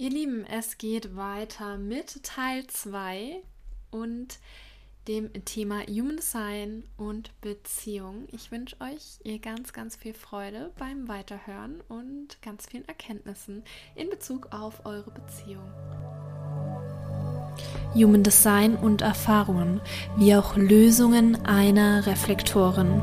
Ihr Lieben, es geht weiter mit Teil 2 und dem Thema Human Design und Beziehung. Ich wünsche euch ihr ganz, ganz viel Freude beim Weiterhören und ganz vielen Erkenntnissen in Bezug auf eure Beziehung. Human Design und Erfahrungen, wie auch Lösungen einer Reflektorin.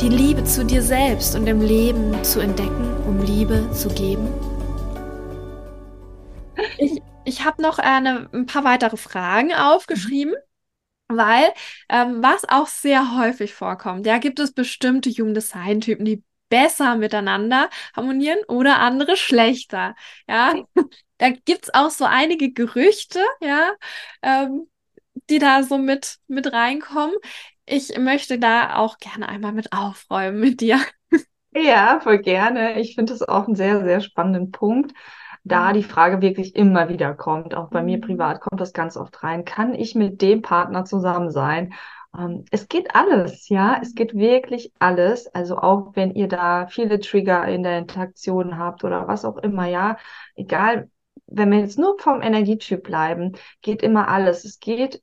Die Liebe zu dir selbst und im Leben zu entdecken, um Liebe zu geben? Ich, ich habe noch eine, ein paar weitere Fragen aufgeschrieben. Weil, ähm, was auch sehr häufig vorkommt, ja, gibt es bestimmte Human Design Typen, die besser miteinander harmonieren oder andere schlechter. Ja, da gibt es auch so einige Gerüchte, ja, ähm, die da so mit, mit reinkommen ich möchte da auch gerne einmal mit aufräumen mit dir. Ja, voll gerne. Ich finde das auch einen sehr, sehr spannenden Punkt, da mhm. die Frage wirklich immer wieder kommt. Auch bei mhm. mir privat kommt das ganz oft rein. Kann ich mit dem Partner zusammen sein? Ähm, es geht alles, ja. Es geht wirklich alles. Also auch wenn ihr da viele Trigger in der Interaktion habt oder was auch immer, ja. Egal, wenn wir jetzt nur vom Energietyp bleiben, geht immer alles. Es geht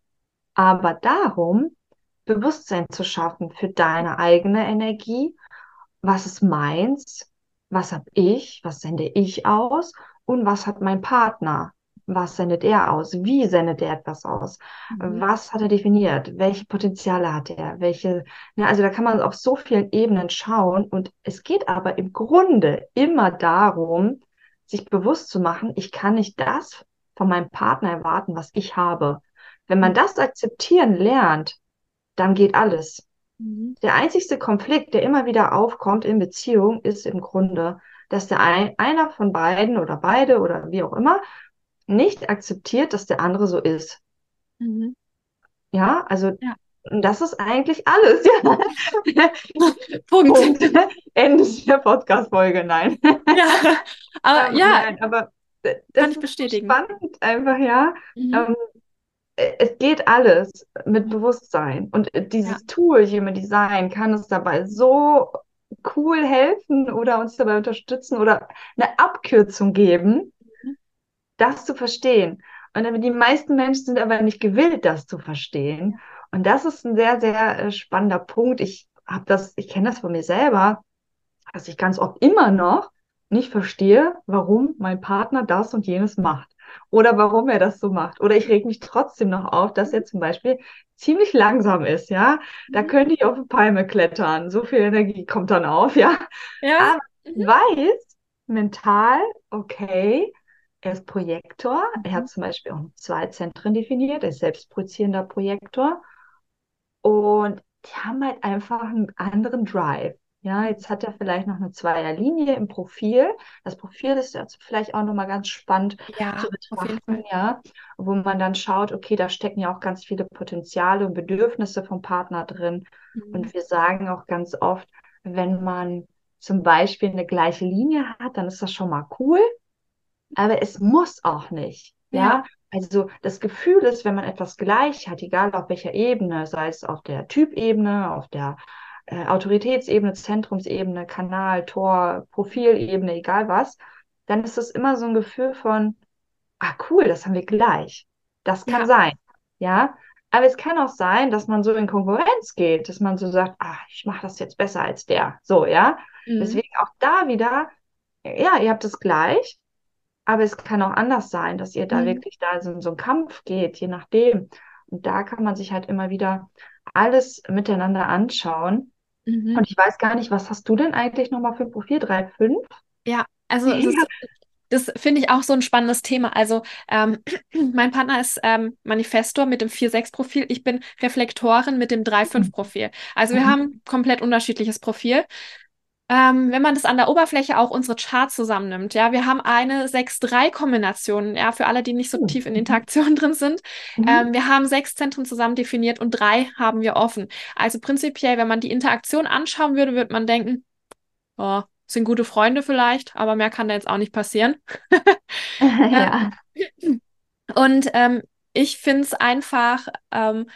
aber darum, Bewusstsein zu schaffen für deine eigene Energie. Was ist meins? Was habe ich? Was sende ich aus? Und was hat mein Partner? Was sendet er aus? Wie sendet er etwas aus? Mhm. Was hat er definiert? Welche Potenziale hat er? Welche, ne, also da kann man auf so vielen Ebenen schauen. Und es geht aber im Grunde immer darum, sich bewusst zu machen, ich kann nicht das von meinem Partner erwarten, was ich habe. Wenn man mhm. das akzeptieren lernt, dann geht alles. Mhm. Der einzigste Konflikt, der immer wieder aufkommt in Beziehung, ist im Grunde, dass der ein, einer von beiden oder beide oder wie auch immer nicht akzeptiert, dass der andere so ist. Mhm. Ja, also ja. das ist eigentlich alles. Ja. Punkt. Punkt. Ende der Podcast-Folge, nein. Ja, aber, ähm, ja, nein, aber das kann ich bestätigen. Spannend einfach, ja. Mhm. Ähm, es geht alles mit Bewusstsein. Und dieses ja. Tool Human Design kann uns dabei so cool helfen oder uns dabei unterstützen oder eine Abkürzung geben, mhm. das zu verstehen. Und die meisten Menschen sind aber nicht gewillt, das zu verstehen. Und das ist ein sehr, sehr äh, spannender Punkt. Ich habe das, ich kenne das von mir selber, dass ich ganz oft immer noch nicht verstehe, warum mein Partner das und jenes macht oder warum er das so macht. Oder ich reg mich trotzdem noch auf, dass er zum Beispiel ziemlich langsam ist, ja. Da mhm. könnte ich auf eine Palme klettern. So viel Energie kommt dann auf, ja. ja. Aber ich mhm. weiß mental, okay, er ist Projektor. Er hat mhm. zum Beispiel auch zwei Zentren definiert. Er ist selbstprojizierender Projektor. Und die haben halt einfach einen anderen Drive. Ja, jetzt hat er vielleicht noch eine Zweierlinie im Profil. Das Profil ist jetzt vielleicht auch nochmal ganz spannend ja, zu betrachten, ja, wo man dann schaut, okay, da stecken ja auch ganz viele Potenziale und Bedürfnisse vom Partner drin. Mhm. Und wir sagen auch ganz oft, wenn man zum Beispiel eine gleiche Linie hat, dann ist das schon mal cool. Aber es muss auch nicht. Ja. ja. Also das Gefühl ist, wenn man etwas gleich hat, egal auf welcher Ebene, sei es auf der Typebene, auf der äh, Autoritätsebene, Zentrumsebene, Kanal, Tor, Profilebene, egal was, dann ist es immer so ein Gefühl von, ah cool, das haben wir gleich. Das kann ja. sein, ja. Aber es kann auch sein, dass man so in Konkurrenz geht, dass man so sagt, ah, ich mache das jetzt besser als der, so, ja. Mhm. Deswegen auch da wieder, ja, ihr habt es gleich, aber es kann auch anders sein, dass ihr da mhm. wirklich da so, so einen Kampf geht, je nachdem. Und da kann man sich halt immer wieder alles miteinander anschauen Mhm. Und ich weiß gar nicht, was hast du denn eigentlich nochmal für ein Profil? 3,5? Ja, also ja. das, das finde ich auch so ein spannendes Thema. Also ähm, mein Partner ist ähm, Manifestor mit dem 4,6-Profil. Ich bin Reflektorin mit dem 3,5-Profil. Also wir mhm. haben komplett unterschiedliches Profil. Ähm, wenn man das an der Oberfläche auch unsere Charts zusammennimmt, ja, wir haben eine 6-3-Kombination, ja, für alle, die nicht so oh. tief in Interaktion drin sind. Mhm. Ähm, wir haben sechs Zentren zusammen definiert und drei haben wir offen. Also prinzipiell, wenn man die Interaktion anschauen würde, würde man denken, oh, sind gute Freunde vielleicht, aber mehr kann da jetzt auch nicht passieren. ja. Und ähm, ich finde es einfach ähm,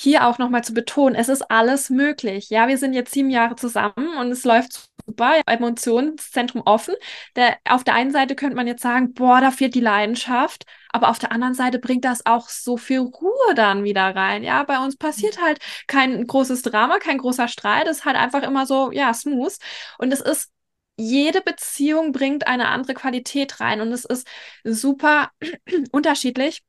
hier auch nochmal zu betonen, es ist alles möglich. Ja, wir sind jetzt sieben Jahre zusammen und es läuft super, Emotionszentrum offen. Der, auf der einen Seite könnte man jetzt sagen, boah, da fehlt die Leidenschaft, aber auf der anderen Seite bringt das auch so viel Ruhe dann wieder rein. Ja, bei uns passiert halt kein großes Drama, kein großer Streit, es ist halt einfach immer so, ja, smooth. Und es ist jede Beziehung bringt eine andere Qualität rein und es ist super unterschiedlich,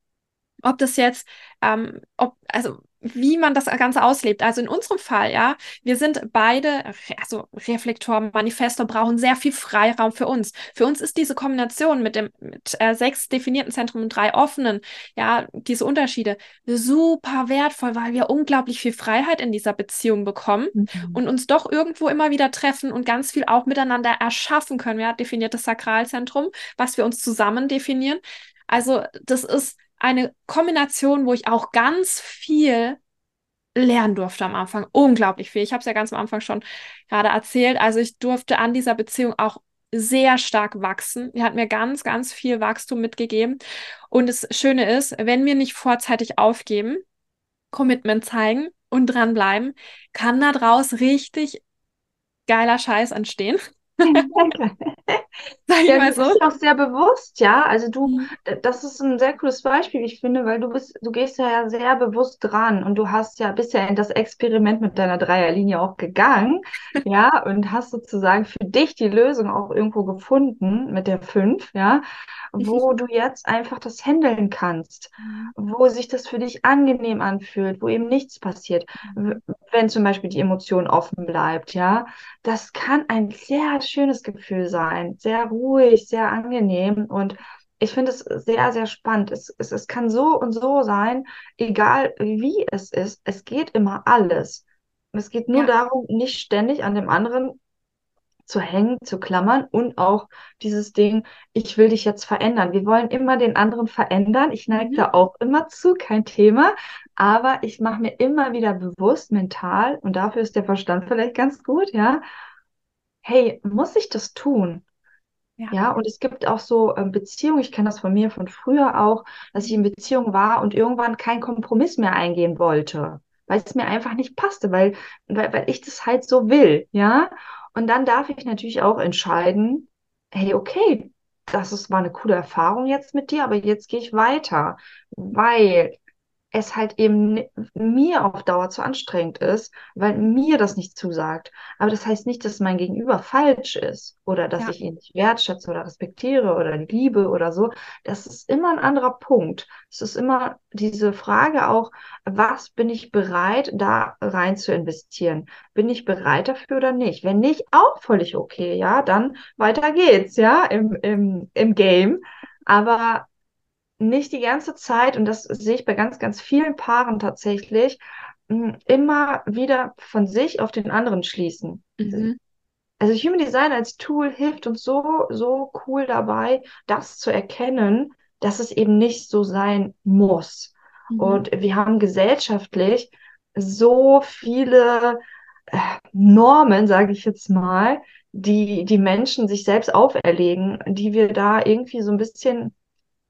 ob das jetzt, ähm, ob, also wie man das Ganze auslebt. Also in unserem Fall, ja, wir sind beide, also Reflektor, Manifestor, brauchen sehr viel Freiraum für uns. Für uns ist diese Kombination mit dem mit, äh, sechs definierten Zentren und drei offenen, ja, diese Unterschiede super wertvoll, weil wir unglaublich viel Freiheit in dieser Beziehung bekommen mhm. und uns doch irgendwo immer wieder treffen und ganz viel auch miteinander erschaffen können. Ja, definiertes Sakralzentrum, was wir uns zusammen definieren. Also das ist eine Kombination, wo ich auch ganz viel lernen durfte am Anfang. Unglaublich viel. Ich habe es ja ganz am Anfang schon gerade erzählt. Also ich durfte an dieser Beziehung auch sehr stark wachsen. Die hat mir ganz, ganz viel Wachstum mitgegeben. Und das Schöne ist, wenn wir nicht vorzeitig aufgeben, Commitment zeigen und dranbleiben, kann da draus richtig geiler Scheiß entstehen. Sag ich ja, mal so. Du bist auch sehr bewusst, ja. Also du, mhm. das ist ein sehr cooles Beispiel, ich finde, weil du bist, du gehst ja sehr bewusst dran und du hast ja bisher in das Experiment mit deiner Dreierlinie auch gegangen, ja, und hast sozusagen für dich die Lösung auch irgendwo gefunden mit der fünf, ja, wo du jetzt einfach das handeln kannst, mhm. wo sich das für dich angenehm anfühlt, wo eben nichts passiert, mhm. wenn zum Beispiel die Emotion offen bleibt, ja. Das kann ein sehr schönes Gefühl sein, sehr ruhig, sehr angenehm und ich finde es sehr, sehr spannend. Es, es, es kann so und so sein, egal wie es ist. Es geht immer alles. Es geht nur ja. darum, nicht ständig an dem anderen zu hängen, zu klammern und auch dieses Ding, ich will dich jetzt verändern. Wir wollen immer den anderen verändern. Ich neige mhm. da auch immer zu, kein Thema. Aber ich mache mir immer wieder bewusst, mental, und dafür ist der Verstand vielleicht ganz gut, ja, hey, muss ich das tun? Ja. ja, und es gibt auch so ähm, Beziehungen, ich kenne das von mir von früher auch, dass ich in Beziehung war und irgendwann keinen Kompromiss mehr eingehen wollte, weil es mir einfach nicht passte, weil, weil, weil ich das halt so will, ja. Und dann darf ich natürlich auch entscheiden, hey, okay, das ist, war eine coole Erfahrung jetzt mit dir, aber jetzt gehe ich weiter, weil es halt eben mir auf Dauer zu anstrengend ist, weil mir das nicht zusagt. Aber das heißt nicht, dass mein Gegenüber falsch ist oder dass ja. ich ihn nicht wertschätze oder respektiere oder liebe oder so. Das ist immer ein anderer Punkt. Es ist immer diese Frage auch, was bin ich bereit, da rein zu investieren? Bin ich bereit dafür oder nicht? Wenn nicht, auch völlig okay, ja, dann weiter geht's, ja, im, im, im Game. Aber nicht die ganze Zeit, und das sehe ich bei ganz, ganz vielen Paaren tatsächlich, immer wieder von sich auf den anderen schließen. Mhm. Also Human Design als Tool hilft uns so, so cool dabei, das zu erkennen, dass es eben nicht so sein muss. Mhm. Und wir haben gesellschaftlich so viele äh, Normen, sage ich jetzt mal, die die Menschen sich selbst auferlegen, die wir da irgendwie so ein bisschen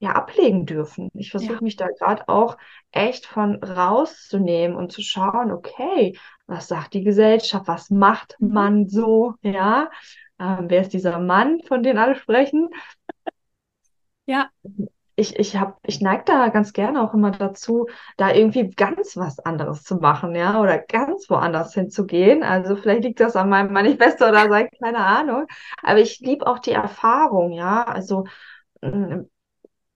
ja ablegen dürfen. Ich versuche ja. mich da gerade auch echt von rauszunehmen und zu schauen, okay, was sagt die Gesellschaft, was macht mhm. man so, ja? Ähm, wer ist dieser Mann, von dem alle sprechen? Ja. Ich, ich, hab, ich neige da ganz gerne auch immer dazu, da irgendwie ganz was anderes zu machen, ja, oder ganz woanders hinzugehen. Also vielleicht liegt das an meinem Manifesto oder so, keine Ahnung. Aber ich liebe auch die Erfahrung, ja. Also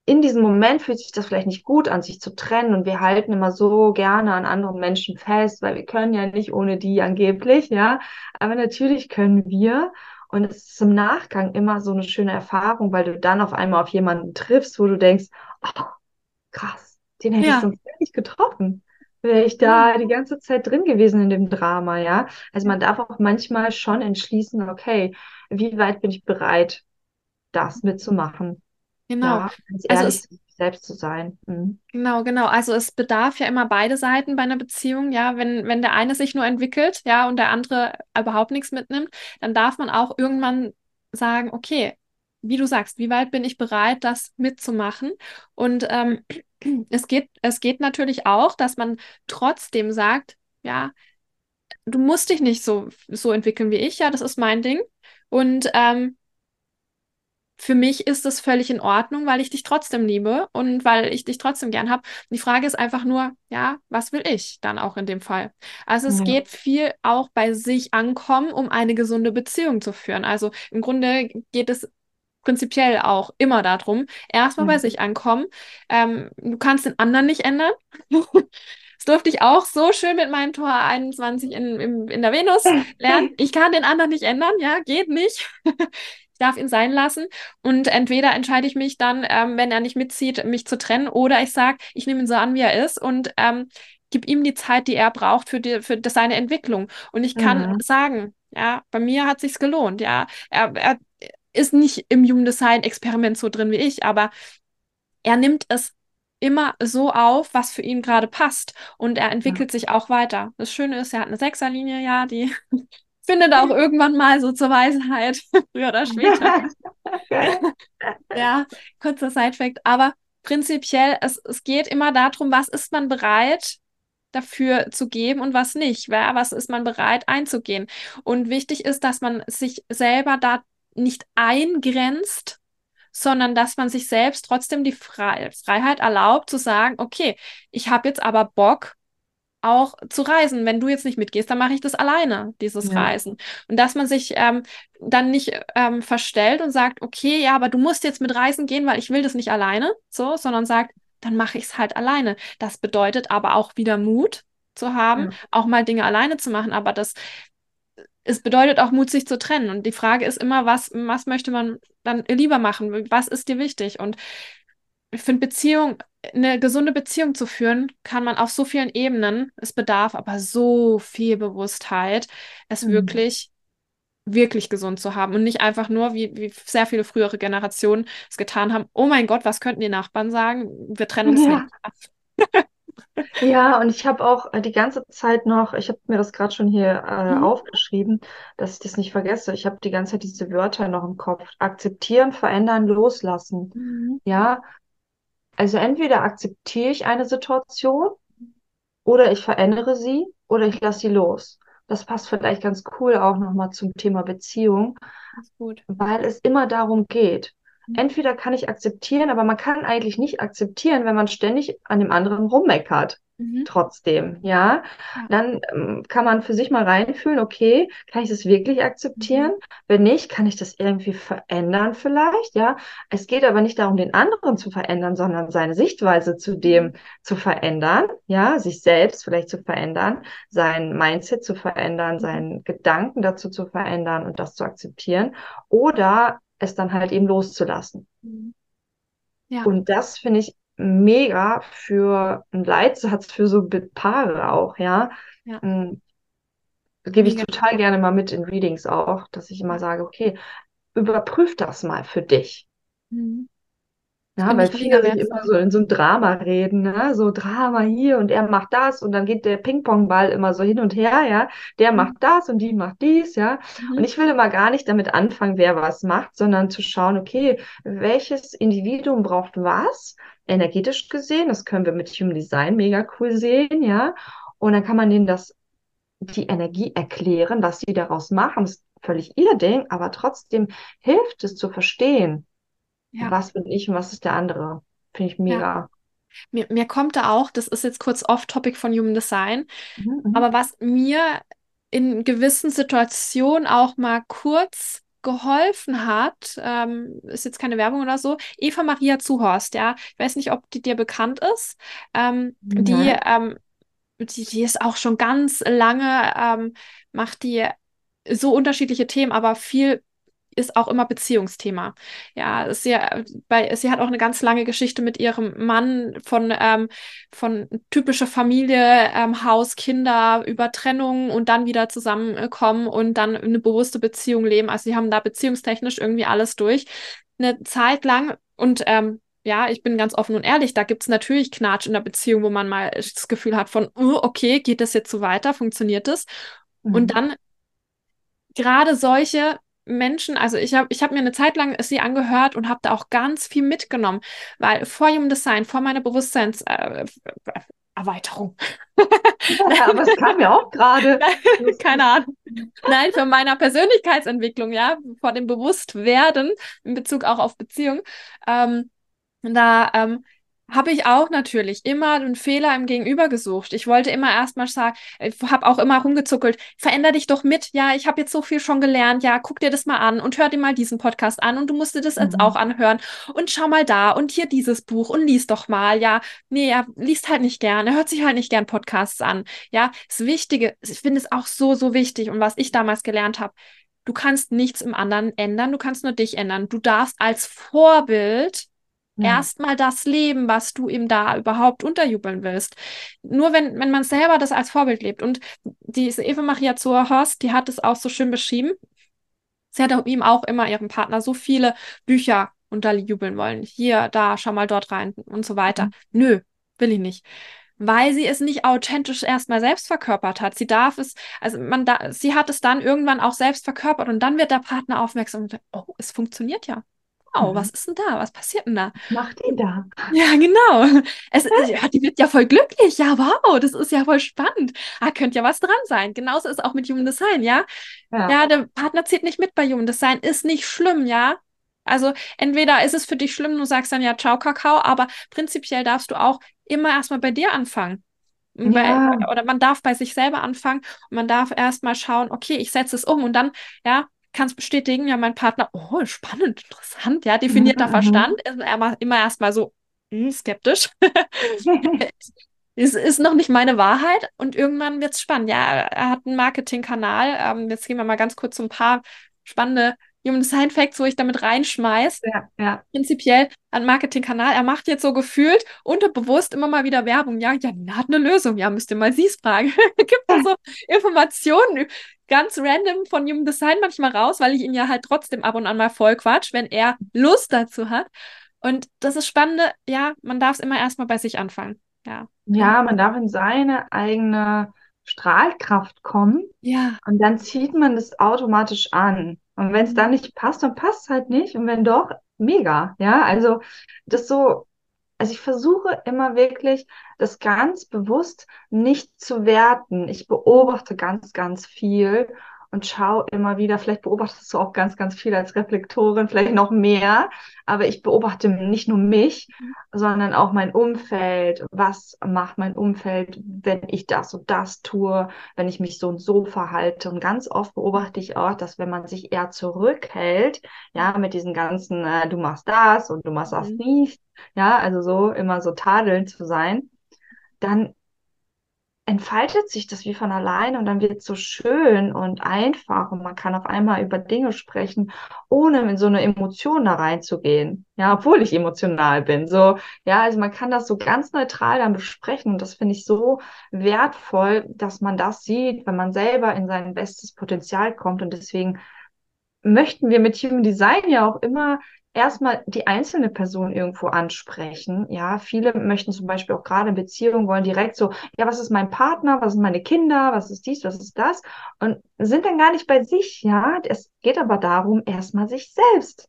in diesem Moment fühlt sich das vielleicht nicht gut an, sich zu trennen und wir halten immer so gerne an anderen Menschen fest, weil wir können ja nicht ohne die angeblich, ja. Aber natürlich können wir. Und es ist im Nachgang immer so eine schöne Erfahrung, weil du dann auf einmal auf jemanden triffst, wo du denkst, oh, krass, den hätte ja. ich sonst nicht getroffen. wäre ich da die ganze Zeit drin gewesen in dem Drama, ja. Also man darf auch manchmal schon entschließen, okay, wie weit bin ich bereit, das mitzumachen? Genau. Ja, Also es, selbst zu sein. Mhm. genau, genau. Also es bedarf ja immer beide Seiten bei einer Beziehung, ja. Wenn, wenn der eine sich nur entwickelt, ja, und der andere überhaupt nichts mitnimmt, dann darf man auch irgendwann sagen, okay, wie du sagst, wie weit bin ich bereit, das mitzumachen? Und ähm, es geht, es geht natürlich auch, dass man trotzdem sagt, ja, du musst dich nicht so, so entwickeln wie ich, ja, das ist mein Ding. Und ähm, für mich ist es völlig in Ordnung, weil ich dich trotzdem liebe und weil ich dich trotzdem gern habe. Die Frage ist einfach nur, ja, was will ich dann auch in dem Fall? Also es Ja. geht viel auch bei sich ankommen, um eine gesunde Beziehung zu führen. Also im Grunde geht es prinzipiell auch immer darum, erstmal bei Mhm. sich ankommen. Ähm, du kannst den anderen nicht ändern. Das durfte ich auch so schön mit meinem Tor 21 in, in, in der Venus lernen. Ich kann den anderen nicht ändern, ja, geht nicht. Ich darf ihn sein lassen. Und entweder entscheide ich mich dann, ähm, wenn er nicht mitzieht, mich zu trennen, oder ich sage, ich nehme ihn so an, wie er ist und ähm, gib ihm die Zeit, die er braucht für die, für seine Entwicklung. Und ich kann Mhm. sagen, ja, bei mir hat sich's gelohnt, ja. Er, er ist nicht im Human Design Experiment so drin wie ich, aber er nimmt es immer so auf, was für ihn gerade passt. Und er Ja. entwickelt sich auch weiter. Das Schöne ist, er hat eine Sechserlinie, ja, die findet auch irgendwann mal so zur Weisheit, früher oder später. Ja, kurzer Sidefact. Aber prinzipiell, es, es geht immer darum, was ist man bereit dafür zu geben und was nicht. Wer, was ist man bereit einzugehen? Und wichtig ist, dass man sich selber da nicht eingrenzt, sondern dass man sich selbst trotzdem die Fre Freiheit erlaubt zu sagen, okay, ich habe jetzt aber Bock, auch zu reisen. Wenn du jetzt nicht mitgehst, dann mache ich das alleine, dieses Ja. Reisen. Und dass man sich ähm, dann nicht ähm, verstellt und sagt, okay, ja, aber du musst jetzt mit reisen gehen, weil ich will das nicht alleine, so, sondern sagt, dann mache ich es halt alleine. Das bedeutet aber auch wieder Mut zu haben, Ja. auch mal Dinge alleine zu machen. Aber das, es bedeutet auch Mut, sich zu trennen. Und die Frage ist immer, was, was möchte man dann lieber machen? Was ist dir wichtig? Und ich finde, Beziehung, eine gesunde Beziehung zu führen, kann man auf so vielen Ebenen. Es bedarf aber so viel Bewusstheit, es Mhm. wirklich, wirklich gesund zu haben und nicht einfach nur, wie, wie sehr viele frühere Generationen es getan haben. Oh mein Gott, was könnten die Nachbarn sagen? Wir trennen uns Ja. nicht. Ja, und ich habe auch äh, die ganze Zeit noch, ich habe mir das gerade schon hier äh, Mhm. aufgeschrieben, dass ich das nicht vergesse. Ich habe die ganze Zeit diese Wörter noch im Kopf. Akzeptieren, verändern, loslassen. Mhm. Ja, also entweder akzeptiere ich eine Situation oder ich verändere sie oder ich lasse sie los. Das passt vielleicht ganz cool auch nochmal zum Thema Beziehung, weil es immer darum geht. Mhm. Entweder kann ich akzeptieren, aber man kann eigentlich nicht akzeptieren, wenn man ständig an dem anderen rummeckert. Mhm. Trotzdem, ja. Ja. Dann ähm, kann man für sich mal reinfühlen, okay, kann ich das wirklich akzeptieren? Mhm. Wenn nicht, kann ich das irgendwie verändern vielleicht, ja. Es geht aber nicht darum, den anderen zu verändern, sondern seine Sichtweise zu dem Mhm. zu verändern, ja, sich selbst vielleicht zu verändern, sein Mindset zu verändern, seinen Gedanken dazu zu verändern und das zu akzeptieren oder es dann halt eben loszulassen. Mhm. Ja. Und das finde ich mega für einen Leitsatz für so Paare auch, ja. Ja. Mm, Gebe ich Mega. total gerne mal mit in Readings auch, dass ich immer sage, okay, überprüf das mal für dich. Mhm. Ja, weil viele sich immer so in so ein Drama reden, ne? So Drama hier und er macht das und dann geht der Ping-Pong-Ball immer so hin und her, ja. Der Mhm. macht das und die macht dies, ja. Und Mhm. ich will immer gar nicht damit anfangen, wer was macht, sondern zu schauen, okay, welches Individuum braucht was, energetisch gesehen. Das können wir mit Human Design mega cool sehen, ja. Und dann kann man denen das, die Energie erklären, was sie daraus machen. Das ist völlig ihr Ding, aber trotzdem hilft es zu verstehen, Ja. was bin ich und was ist der andere. Finde ich Ja. mega. Mir, mir kommt da auch, das ist jetzt kurz off-topic von Human Design, Mhm, mhm. aber was mir in gewissen Situationen auch mal kurz geholfen hat, ähm, ist jetzt keine Werbung oder so, Eva Maria Zuhorst, ja. Ich weiß nicht, ob die dir bekannt ist. Ähm, die, Nein. ähm, die, die ist auch schon ganz lange, ähm, macht die so unterschiedliche Themen, aber viel ist auch immer Beziehungsthema. Ja, sie, bei, sie hat auch eine ganz lange Geschichte mit ihrem Mann von, ähm, von typischer Familie, ähm, Haus, Kinder, über Trennung und dann wieder zusammenkommen und dann eine bewusste Beziehung leben. Also sie haben da beziehungstechnisch irgendwie alles durch. Eine Zeit lang und ähm, ja, ich bin ganz offen und ehrlich, da gibt es natürlich Knatsch in der Beziehung, wo man mal das Gefühl hat von, oh, okay, geht das jetzt so weiter, funktioniert das? Mhm. Und dann gerade solche Menschen, also ich habe ich hab mir eine Zeit lang sie angehört und habe da auch ganz viel mitgenommen, weil vor Human Design, vor meiner Bewusstseinserweiterung. Äh, ja, aber es kam ja auch gerade. Keine Ahnung. Nein, für meiner Persönlichkeitsentwicklung, ja, vor dem Bewusstwerden in Bezug auch auf Beziehung. Ähm, da ähm, habe ich auch natürlich immer einen Fehler im Gegenüber gesucht. Ich wollte immer erstmal sagen, ich habe auch immer rumgezuckelt, veränder dich doch mit. Ja, ich habe jetzt so viel schon gelernt. Ja, guck dir das mal an und hör dir mal diesen Podcast an und du musst dir das mhm. jetzt auch anhören und schau mal da und hier dieses Buch und lies doch mal. Ja, nee, er liest halt nicht gern, er hört sich halt nicht gern Podcasts an. Ja, das Wichtige, ich finde es auch so, so wichtig und was ich damals gelernt habe, du kannst nichts im anderen ändern, du kannst nur dich ändern. Du darfst als Vorbild ja. Erstmal das Leben, was du ihm da überhaupt unterjubeln willst. Nur wenn, wenn man selber das als Vorbild lebt. Und diese Eva Maria Zuerhorst, die hat es auch so schön beschrieben. Sie hat ihm auch immer ihrem Partner so viele Bücher unterjubeln wollen. Hier, da, schau mal dort rein und so weiter. Mhm. Nö, will ich nicht weil sie es nicht authentisch erstmal selbst verkörpert hat. Sie darf es, also man da, sie hat es dann irgendwann auch selbst verkörpert und dann wird der Partner aufmerksam und sagt, oh, es funktioniert ja wow, mhm. was ist denn da? Was passiert denn da? Macht die da? Ja, genau. Es, ja, die wird ja voll glücklich. Ja, wow, das ist ja voll spannend. Ah, könnte ja was dran sein. Genauso ist auch mit Human Design, ja? ja? Ja, der Partner zieht nicht mit bei Human Design, ist nicht schlimm, ja? Also entweder ist es für dich schlimm, du sagst dann ja, ciao, Kakao, aber prinzipiell darfst du auch immer erstmal bei dir anfangen. Ja. Bei, oder man darf bei sich selber anfangen und man darf erstmal schauen, okay, ich setze es um und dann, ja, kann es bestätigen, ja, mein Partner, oh, spannend, interessant, ja, definierter mhm, Verstand, ist immer, immer erstmal so mh, hm, skeptisch. es ist noch nicht meine Wahrheit und irgendwann wird es spannend. Ja, er hat einen Marketingkanal. Ähm, jetzt gehen wir mal ganz kurz so ein paar spannende Human Design Facts, wo ich damit reinschmeiß. Ja, ja. Prinzipiell ein Marketingkanal. Er macht jetzt so gefühlt unterbewusst immer mal wieder Werbung. Ja, Janina hat eine Lösung. Ja, müsst ihr mal sie fragen. Gibt da so Informationen ganz random von Human Design manchmal raus, weil ich ihn ja halt trotzdem ab und an mal voll quatsch, wenn er Lust dazu hat. Und das ist Spannende, ja, man darf es immer erstmal bei sich anfangen. Ja. Ja, man darf in seine eigene Strahlkraft kommen. Ja. Und dann zieht man das automatisch an. Und wenn es dann nicht passt, dann passt es halt nicht. Und wenn doch, mega. Ja, also das so also ich versuche immer wirklich, das ganz bewusst nicht zu werten. Ich beobachte ganz, ganz viel und schaue immer wieder, vielleicht beobachtest du auch ganz, ganz viel als Reflektorin, vielleicht noch mehr, aber ich beobachte nicht nur mich, sondern auch mein Umfeld. Was macht mein Umfeld, wenn ich das und das tue, wenn ich mich so und so verhalte? Und ganz oft beobachte ich auch, dass wenn man sich eher zurückhält, ja, mit diesen ganzen, äh, du machst das und du machst das mhm. nicht, ja, also so immer so tadelnd zu sein, dann entfaltet sich das wie von allein und dann wird es so schön und einfach und man kann auf einmal über Dinge sprechen, ohne in so eine Emotion da reinzugehen. Ja, obwohl ich emotional bin. So, ja, also man kann das so ganz neutral dann besprechen und das finde ich so wertvoll, dass man das sieht, wenn man selber in sein bestes Potenzial kommt und deswegen möchten wir mit Human Design ja auch immer erstmal die einzelne Person irgendwo ansprechen. Ja, viele möchten zum Beispiel auch gerade in Beziehungen wollen direkt so, ja, was ist mein Partner, was sind meine Kinder, was ist dies, was ist das und sind dann gar nicht bei sich. Ja, es geht aber darum, erstmal sich selbst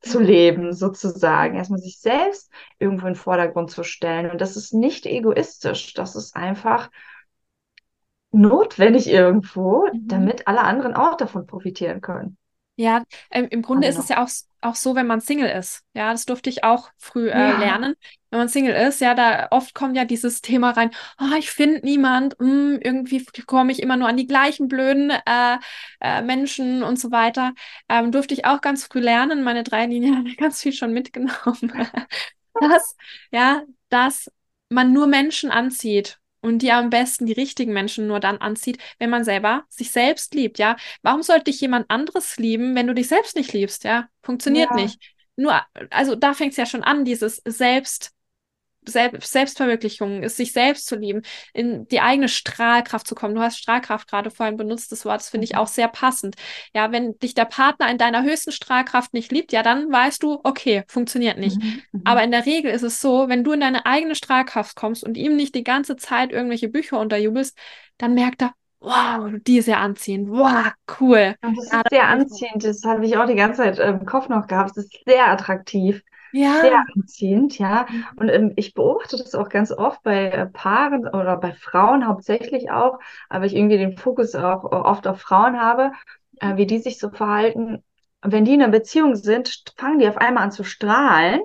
zu leben, sozusagen, erstmal sich selbst irgendwo in den Vordergrund zu stellen. Und das ist nicht egoistisch, das ist einfach notwendig irgendwo, mhm. damit alle anderen auch davon profitieren können. Ja, ähm, im Grunde ist es ja auch, auch so, wenn man Single ist. Ja, das durfte ich auch früh äh, ja. lernen. Wenn man Single ist, ja, da oft kommt ja dieses Thema rein, oh, ich finde niemand, mm, irgendwie komme ich immer nur an die gleichen blöden äh, äh, Menschen und so weiter. Ähm, durfte ich auch ganz früh lernen. Meine drei Linien haben ganz viel schon mitgenommen. dass, ja, dass man nur Menschen anzieht und die am besten die richtigen Menschen nur dann anzieht, wenn man selber sich selbst liebt, ja. Warum sollte dich jemand anderes lieben, wenn du dich selbst nicht liebst, ja? Funktioniert ja. nicht. Nur, also da fängt es ja schon an, dieses Selbst selbst Selbstverwirklichung ist, sich selbst zu lieben, in die eigene Strahlkraft zu kommen. Du hast Strahlkraft gerade vorhin benutzt, das Wort, das finde ich mhm. auch sehr passend. Ja, wenn dich der Partner in deiner höchsten Strahlkraft nicht liebt, ja, dann weißt du, okay, funktioniert nicht. Mhm. mhm. Aber in der Regel ist es so, wenn du in deine eigene Strahlkraft kommst und ihm nicht die ganze Zeit irgendwelche Bücher unterjubelst, dann merkt er, wow, die ist ja anziehend, wow, cool. Das ist sehr anziehend, das habe ich auch die ganze Zeit im Kopf noch gehabt, das ist sehr attraktiv ja. sehr anziehend, ja. Und ähm, ich beobachte das auch ganz oft bei äh, Paaren oder bei Frauen hauptsächlich auch, aber ich irgendwie den Fokus auch oft auf Frauen habe, äh, wie die sich so verhalten. Wenn die in einer Beziehung sind, fangen die auf einmal an zu strahlen,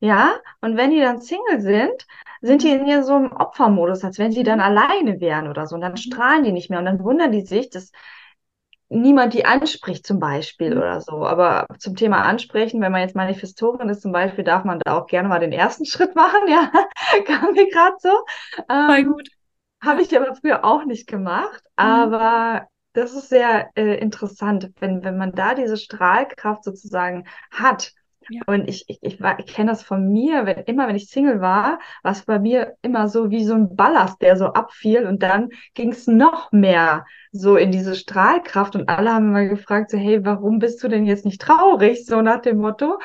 ja. Und wenn die dann Single sind, sind die mhm. in so einem Opfermodus, als wenn sie dann alleine wären oder so. Und dann mhm. strahlen die nicht mehr. Und dann wundern die sich, dass niemand die anspricht zum Beispiel mhm. oder so. Aber zum Thema Ansprechen, wenn man jetzt Manifestorin ist zum Beispiel, darf man da auch gerne mal den ersten Schritt machen. Ja, kam mir gerade so. Ähm, gut. Habe ich aber früher auch nicht gemacht. Mhm. Aber das ist sehr äh, interessant, wenn, wenn man da diese Strahlkraft sozusagen hat ja. Und ich, ich, ich, ich kenne das von mir, wenn, immer wenn ich Single war, war es bei mir immer so wie so ein Ballast, der so abfiel und dann ging es noch mehr so in diese Strahlkraft und alle haben mal gefragt, so, hey, warum bist du denn jetzt nicht traurig? So nach dem Motto.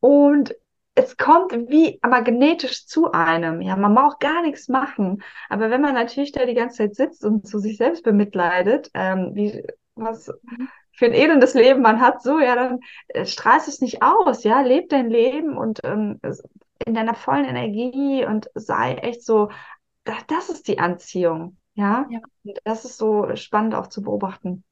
Und es kommt wie magnetisch zu einem. Ja, man braucht gar nichts machen. Aber wenn man natürlich da die ganze Zeit sitzt und zu sich selbst bemitleidet, ähm, wie was mhm für ein elendes Leben man hat, so, ja, dann äh, strahlst es nicht aus, ja, leb dein Leben und ähm, in deiner vollen Energie und sei echt so, das, das ist die Anziehung, ja? ja. Und das ist so spannend auch zu beobachten.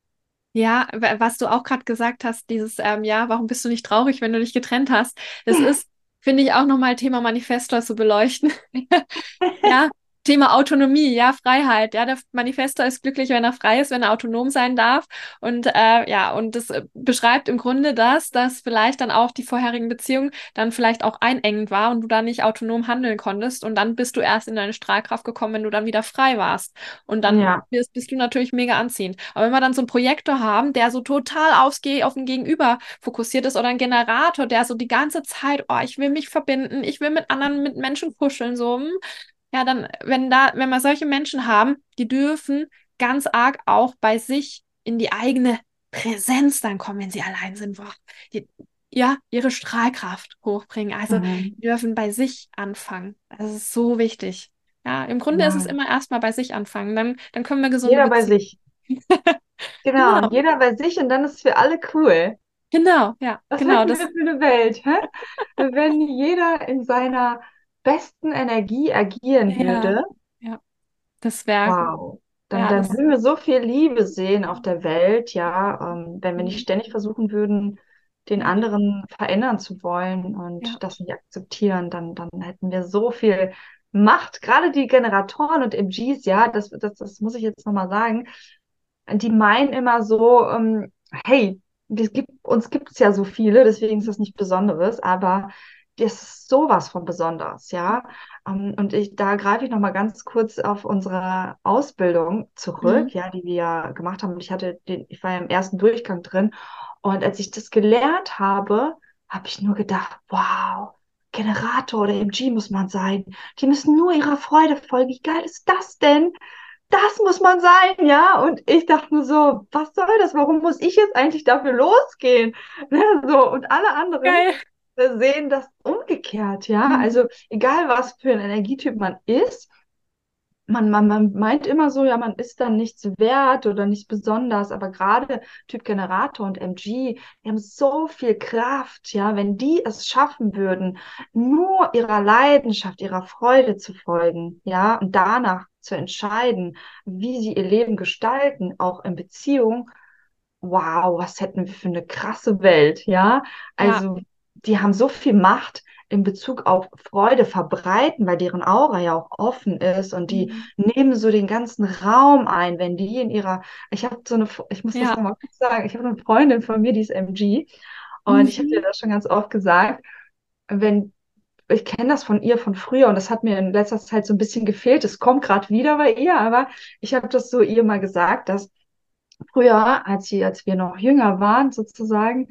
Ja, was du auch gerade gesagt hast, dieses, ähm, ja, warum bist du nicht traurig, wenn du dich getrennt hast? Das ist, finde ich, auch nochmal Thema Manifesto zu beleuchten. ja, Thema Autonomie, ja, Freiheit. Ja, der Manifesto ist glücklich, wenn er frei ist, wenn er autonom sein darf. Und äh, ja, und das äh, beschreibt im Grunde das, dass vielleicht dann auch die vorherigen Beziehungen dann vielleicht auch einengend war und du dann nicht autonom handeln konntest. Und dann bist du erst in deine Strahlkraft gekommen, wenn du dann wieder frei warst. Und dann ja. bist, bist du natürlich mega anziehend. Aber wenn wir dann so einen Projektor haben, der so total aufs Ge auf den Gegenüber fokussiert ist oder ein Generator, der so die ganze Zeit, oh, ich will mich verbinden, ich will mit anderen, mit Menschen kuscheln, so, hm, ja, dann, wenn da, wenn wir solche Menschen haben, die dürfen ganz arg auch bei sich in die eigene Präsenz dann kommen, wenn sie allein sind. Boah, die, ja, ihre Strahlkraft hochbringen. Also mhm. die dürfen bei sich anfangen. Das ist so wichtig. Ja, im Grunde ja. ist es immer erstmal bei sich anfangen. Dann, dann können wir gesund Jeder bei sich. genau, genau, jeder bei sich und dann ist es für alle cool. Genau, ja. Was genau, das für eine Welt, hä? wenn jeder in seiner besten Energie agieren ja, würde, ja. das wäre. Wow. Dann, ja, dann würden wir so viel Liebe sehen auf der Welt, ja, ähm, wenn wir nicht mhm. ständig versuchen würden, den anderen verändern zu wollen und ja. das nicht akzeptieren, dann, dann hätten wir so viel Macht. Gerade die Generatoren und MGs, ja, das, das, das muss ich jetzt nochmal sagen, die meinen immer so, ähm, hey, gibt, uns gibt es ja so viele, deswegen ist das nicht Besonderes, aber das ist sowas von besonders, ja. Ähm, und ich, da greife ich nochmal ganz kurz auf unsere Ausbildung zurück, mhm. ja, die wir gemacht haben. Ich hatte den, ich war ja im ersten Durchgang drin. Und als ich das gelernt habe, habe ich nur gedacht, wow, Generator oder MG muss man sein. Die müssen nur ihrer Freude folgen. Wie geil ist das denn? Das muss man sein, ja. Und ich dachte nur so, was soll das? Warum muss ich jetzt eigentlich dafür losgehen? so, und alle anderen Geil sehen das umgekehrt, ja. Mhm. Also egal, was für ein Energietyp man ist, man, man, man meint immer so, ja, man ist dann nichts wert oder nicht besonders, aber gerade Typ Generator und MG, die haben so viel Kraft, ja, wenn die es schaffen würden, nur ihrer Leidenschaft, ihrer Freude zu folgen, ja, und danach zu entscheiden, wie sie ihr Leben gestalten, auch in Beziehung, wow, was hätten wir für eine krasse Welt, ja. Also ja die haben so viel Macht in Bezug auf Freude verbreiten, weil deren Aura ja auch offen ist und die mhm. nehmen so den ganzen Raum ein, wenn die in ihrer, ich habe so eine, ich muss ja. das nochmal kurz sagen, ich habe eine Freundin von mir, die ist MG und mhm. ich habe dir das schon ganz oft gesagt, wenn ich kenne das von ihr von früher und das hat mir in letzter Zeit so ein bisschen gefehlt. Es kommt gerade wieder bei ihr, aber ich habe das so ihr mal gesagt, dass früher, als sie, als wir noch jünger waren, sozusagen,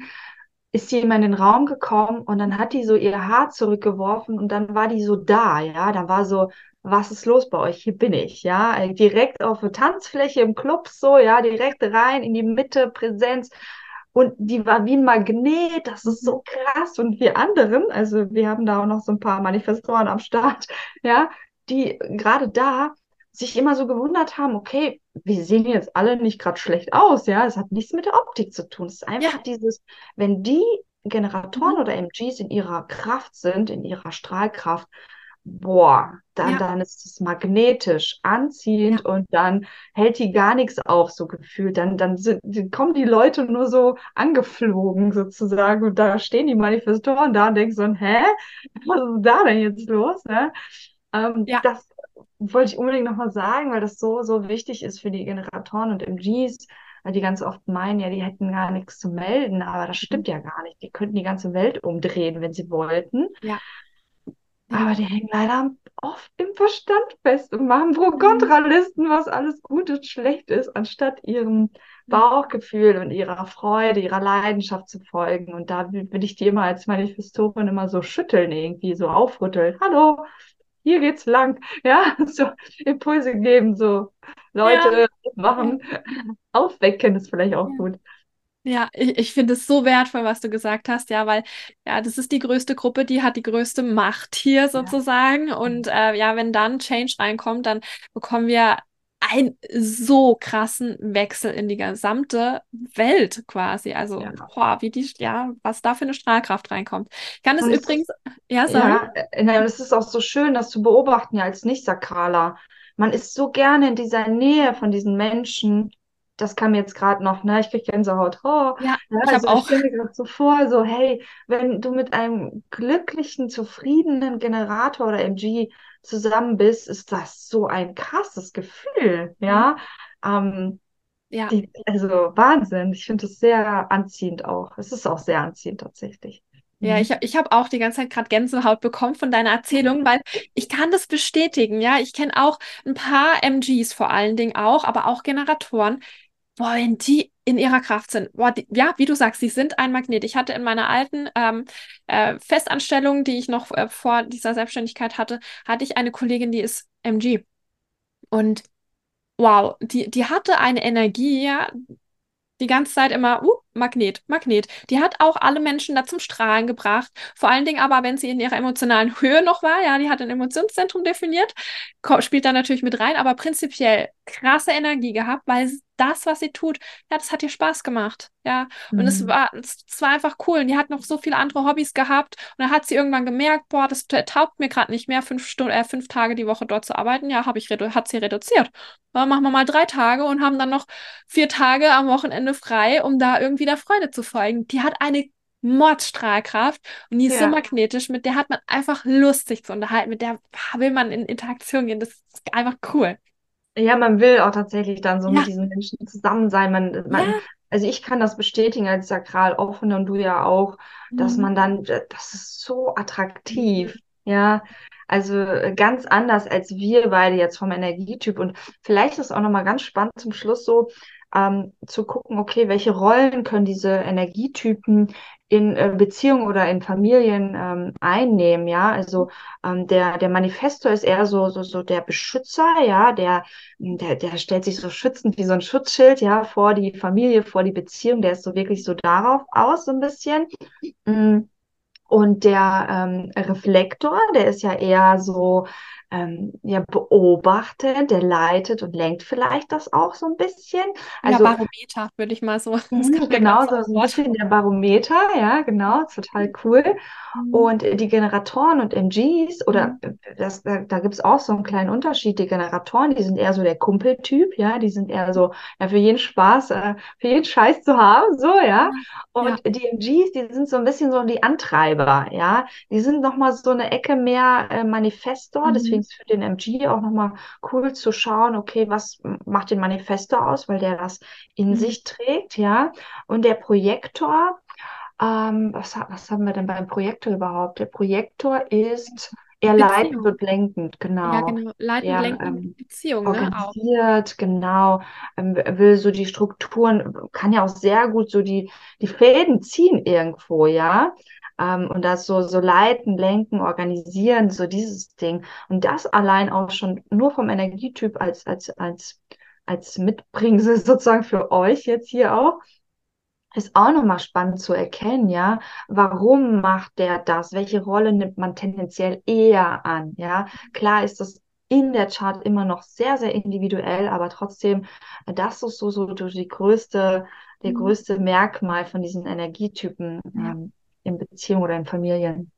ist sie in den Raum gekommen und dann hat die so ihr Haar zurückgeworfen und dann war die so da, ja, da war so, was ist los bei euch? Hier bin ich, ja, direkt auf der Tanzfläche im Club so, ja, direkt rein in die Mitte, Präsenz. Und die war wie ein Magnet, das ist so krass. Und wir anderen, also wir haben da auch noch so ein paar Manifestoren am Start, ja, die gerade da sich immer so gewundert haben, okay, wir sehen jetzt alle nicht gerade schlecht aus, ja, es hat nichts mit der Optik zu tun. Es ist einfach ja. dieses, wenn die Generatoren mhm. oder MGs in ihrer Kraft sind, in ihrer Strahlkraft, boah, dann, ja. dann ist es magnetisch, anziehend ja. und dann hält die gar nichts auf, so gefühlt. Dann, dann sind, kommen die Leute nur so angeflogen sozusagen und da stehen die Manifestoren da und denken so, hä, was ist da denn jetzt los? Ne? Ähm, ja. Das wollte ich unbedingt nochmal sagen, weil das so, so wichtig ist für die Generatoren und MGs, weil die ganz oft meinen, ja, die hätten gar nichts zu melden, aber das stimmt mhm. ja gar nicht. Die könnten die ganze Welt umdrehen, wenn sie wollten. Ja. Aber die hängen leider oft im Verstand fest und machen Pro-Kontra-Listen, was alles gut und schlecht ist, anstatt ihrem Bauchgefühl und ihrer Freude, ihrer Leidenschaft zu folgen. Und da will ich die immer als Manifestorin immer so schütteln, irgendwie so aufrütteln. Hallo, hier geht's lang. Ja, so Impulse geben, so Leute ja. machen, aufwecken ist vielleicht auch ja. gut. Ja, ich, ich finde es so wertvoll, was du gesagt hast, ja, weil ja, das ist die größte Gruppe, die hat die größte Macht hier sozusagen. Ja. Und äh, ja, wenn dann Change reinkommt, dann bekommen wir einen so krassen Wechsel in die gesamte Welt quasi. Also, ja. boah, wie die, ja, was da für eine Strahlkraft reinkommt. Ich kann es übrigens, ja, sagen. Ja, äh, es ist auch so schön, das zu beobachten, ja, als Nicht-Sakraler. Man ist so gerne in dieser Nähe von diesen Menschen das kam jetzt gerade noch, ne? Ich kriege Gänsehaut. Oh, ja, ja, ich also habe auch. Ich stelle mir gerade so vor, so, hey, wenn du mit einem glücklichen, zufriedenen Generator oder MG zusammen bist, ist das so ein krasses Gefühl, ja. Ähm, ja. Die, also Wahnsinn. Ich finde es sehr anziehend auch. Es ist auch sehr anziehend tatsächlich. Ja, mhm. ich, ich habe auch die ganze Zeit gerade Gänsehaut bekommen von deiner Erzählung, weil ich kann das bestätigen. Ja, ich kenne auch ein paar MGs vor allen Dingen auch, aber auch Generatoren, boah, wenn die in ihrer Kraft sind, boah, die, ja, wie du sagst, sie sind ein Magnet. Ich hatte in meiner alten ähm, äh, Festanstellung, die ich noch äh, vor dieser Selbstständigkeit hatte, hatte ich eine Kollegin, die ist MG. Und wow, die, die hatte eine Energie, ja, die ganze Zeit immer, uh, Magnet, Magnet. Die hat auch alle Menschen da zum Strahlen gebracht. Vor allen Dingen aber, wenn sie in ihrer emotionalen Höhe noch war, ja, die hat ein Emotionszentrum definiert, spielt da natürlich mit rein, aber prinzipiell krasse Energie gehabt, weil das, was sie tut, ja, das hat ihr Spaß gemacht. Ja, und mhm. es war, es war einfach cool. Und die hat noch so viele andere Hobbys gehabt. Und dann hat sie irgendwann gemerkt, boah, das taugt mir gerade nicht mehr, fünf Stunden, äh, fünf Tage die Woche dort zu arbeiten. Ja, habe ich hat sie reduziert. Dann machen wir mal drei Tage und haben dann noch vier Tage am Wochenende frei, um da irgendwie der Freude zu folgen. Die hat eine Mordstrahlkraft und die ist ja. so magnetisch, mit der hat man einfach Lust, sich zu unterhalten, mit der will man in Interaktion gehen. Das ist einfach cool. Ja, man will auch tatsächlich dann so ja. mit diesen Menschen zusammen sein. Man, man, ja. Also ich kann das bestätigen als sakral offene und du ja auch, mhm. dass man dann, das ist so attraktiv. Ja, also äh, ganz anders als wir beide jetzt vom Energietyp. Und vielleicht ist auch nochmal ganz spannend zum Schluss so, ähm, zu gucken, okay, welche Rollen können diese Energietypen in äh, Beziehungen oder in Familien ähm, einnehmen, ja. Also ähm, der, der Manifestor ist eher so, so, so der Beschützer, ja, der, der, der stellt sich so schützend wie so ein Schutzschild, ja, vor die Familie, vor die Beziehung, der ist so wirklich so darauf aus, so ein bisschen. Mm. Und der ähm, Reflektor, der ist ja eher so ähm, ja, beobachtet, der leitet und lenkt vielleicht das auch so ein bisschen. Also, ja, Barometer, würde ich mal so. Mhm, genau, so ein bisschen der Barometer, ja, genau, total cool. Mhm. Und die Generatoren und MGs, oder mhm. das, da, da gibt es auch so einen kleinen Unterschied. Die Generatoren, die sind eher so der Kumpeltyp, ja, die sind eher so, ja, für jeden Spaß, äh, für jeden Scheiß zu haben, so, ja. Und ja. die MGs, die sind so ein bisschen so die Antreiber, ja. Die sind nochmal so eine Ecke mehr äh, Manifestor, mhm. deswegen ist für den MG auch nochmal cool zu schauen, okay, was macht den Manifestor aus, weil der das in mhm. sich trägt, ja. Und der Projektor, ähm, was, was haben wir denn beim Projektor überhaupt? Der Projektor ist eher leitend und lenkend, genau. Ja, genau. Leitend, eher, lenkend, ähm, Beziehung, organisiert, ne? genau. Ähm, will so die Strukturen, kann ja auch sehr gut so die, die Fäden ziehen irgendwo, ja. Ähm, und das so, so leiten, lenken, organisieren, so dieses Ding. Und das allein auch schon nur vom Energietyp als, als, als, als Mitbringsel sozusagen für euch jetzt hier auch ist auch nochmal spannend zu erkennen, ja. Warum macht der das? Welche Rolle nimmt man tendenziell eher an, ja? Klar ist das in der Chart immer noch sehr, sehr individuell, aber trotzdem, das ist so, so die größte, der mhm. größte Merkmal von diesen Energietypen. Ähm, in Beziehungen oder in Familien.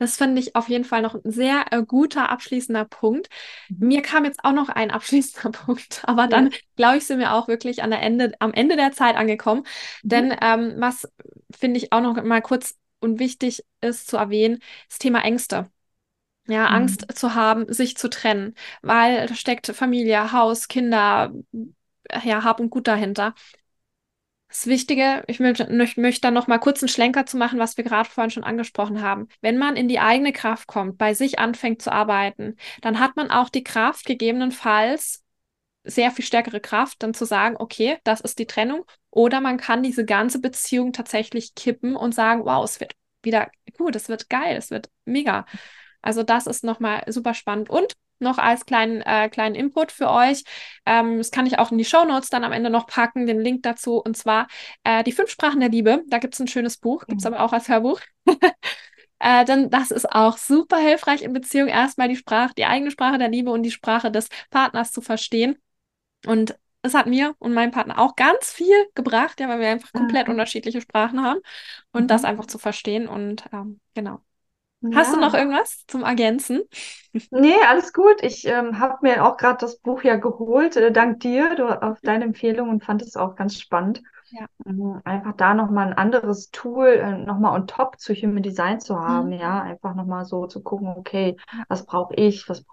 Das finde ich auf jeden Fall noch ein sehr äh, guter abschließender Punkt. Mhm. Mir kam jetzt auch noch ein abschließender Punkt, aber dann ja. glaube ich, sind wir auch wirklich an der Ende, am Ende der Zeit angekommen. Mhm. Denn ähm, was finde ich auch noch mal kurz und wichtig ist zu erwähnen, das Thema Ängste. Ja, mhm. Angst zu haben, sich zu trennen, weil da steckt Familie, Haus, Kinder, ja, Hab und Gut dahinter. Das Wichtige, ich möchte, dann noch mal kurz einen Schlenker zu machen, was wir gerade vorhin schon angesprochen haben. Wenn man in die eigene Kraft kommt, bei sich anfängt zu arbeiten, dann hat man auch die Kraft, gegebenenfalls sehr viel stärkere Kraft, dann zu sagen, okay, das ist die Trennung. Oder man kann diese ganze Beziehung tatsächlich kippen und sagen, wow, es wird wieder gut, es wird geil, es wird mega. Also das ist nochmal super spannend. Und noch als kleinen, äh, kleinen Input für euch. Ähm, das kann ich auch in die Show Notes dann am Ende noch packen, den Link dazu. Und zwar äh, die fünf Sprachen der Liebe. Da gibt es ein schönes Buch, gibt es mhm. aber auch als Hörbuch. äh, denn das ist auch super hilfreich in Beziehung, erstmal die Sprache, die eigene Sprache der Liebe und die Sprache des Partners zu verstehen. Und es hat mir und meinem Partner auch ganz viel gebracht, ja, weil wir einfach komplett mhm. unterschiedliche Sprachen haben und mhm. das einfach zu verstehen. Und ähm, genau. Hast du noch irgendwas zum Ergänzen? Nee, alles gut. Ich ähm, habe mir auch gerade das Buch ja geholt, äh, dank dir, du, auf deine Empfehlung und fand es auch ganz spannend. Ja. Ähm, einfach da nochmal ein anderes Tool, äh, nochmal on top zu Human Design zu haben, mhm. ja, einfach nochmal so zu gucken, okay, was brauche ich, was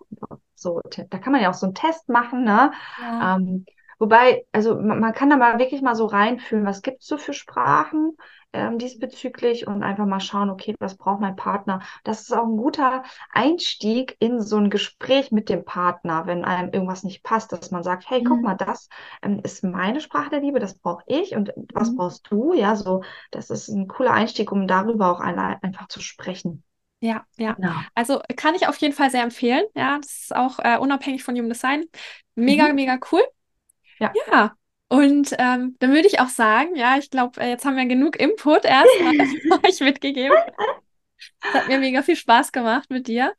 so, da kann man ja auch so einen Test machen, ne? Ja. Ähm, wobei, also man, man, kann da mal wirklich mal so reinfühlen, was gibt es so für Sprachen? ähm, diesbezüglich und einfach mal schauen, okay, was braucht mein Partner? Das ist auch ein guter Einstieg in so ein Gespräch mit dem Partner, wenn einem irgendwas nicht passt, dass man sagt, hey, mhm. guck mal, das ähm, ist meine Sprache der Liebe, das brauche ich und was mhm. brauchst du? Ja, so, das ist ein cooler Einstieg, um darüber auch einfach zu sprechen. Ja, ja. Genau. Also kann ich auf jeden Fall sehr empfehlen. Ja, das ist auch äh, unabhängig von Human Design. Mega, mhm. mega cool. Ja. Ja, und ähm, dann würde ich auch sagen, ja, ich glaube, äh, jetzt haben wir genug Input erstmal euch mitgegeben. Es hat mir mega viel Spaß gemacht mit dir.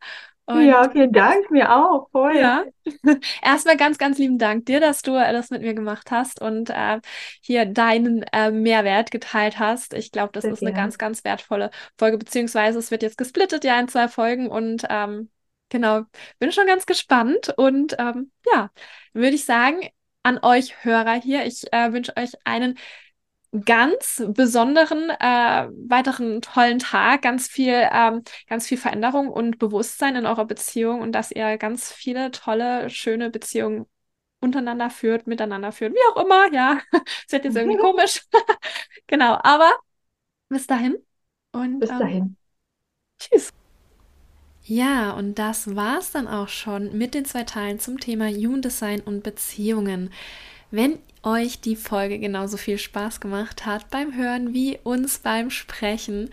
Und ja, vielen Dank, mir auch, voll. Ja. Erstmal ganz, ganz lieben Dank dir, dass du äh, das mit mir gemacht hast und äh, hier deinen äh, Mehrwert geteilt hast. Ich glaube, das Sehr ist gerne. eine ganz, ganz wertvolle Folge, beziehungsweise es wird jetzt gesplittet, ja, in zwei Folgen und ähm, genau, bin schon ganz gespannt und ähm, ja, würde ich sagen, an euch Hörer hier. Ich äh, wünsche euch einen ganz besonderen äh, weiteren tollen Tag, ganz viel, ähm, ganz viel Veränderung und Bewusstsein in eurer Beziehung und dass ihr ganz viele tolle, schöne Beziehungen untereinander führt, miteinander führt, wie auch immer, ja. Das wird jetzt irgendwie komisch. genau, aber bis dahin und bis dahin. Ähm, tschüss. Ja, und das war's dann auch schon mit den zwei Teilen zum Thema Human Design und Beziehungen. Wenn euch die Folge genauso viel Spaß gemacht hat beim Hören wie uns beim Sprechen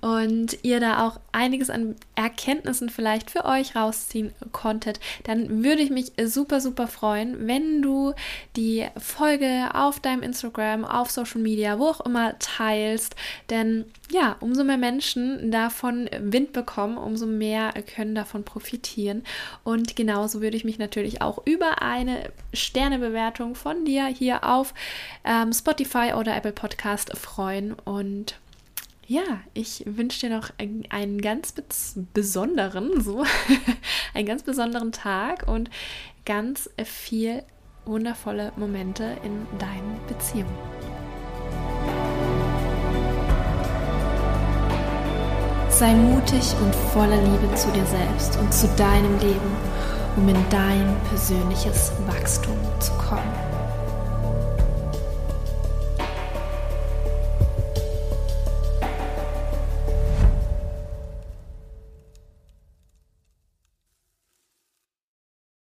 und ihr da auch einiges an Erkenntnissen vielleicht für euch rausziehen konntet, dann würde ich mich super, super freuen, wenn du die Folge auf deinem Instagram, auf Social Media, wo auch immer teilst. Denn ja, umso mehr Menschen davon Wind bekommen, umso mehr können davon profitieren. Und genauso würde ich mich natürlich auch über eine Sternebewertung von dir hier auf ähm, Spotify oder Apple Podcast freuen. Und ja, ich wünsche dir noch einen ganz besonderen, so, einen ganz besonderen Tag und ganz viel wundervolle Momente in deinen Beziehungen. Sei mutig und voller Liebe zu dir selbst und zu deinem Leben, um in dein persönliches Wachstum zu kommen.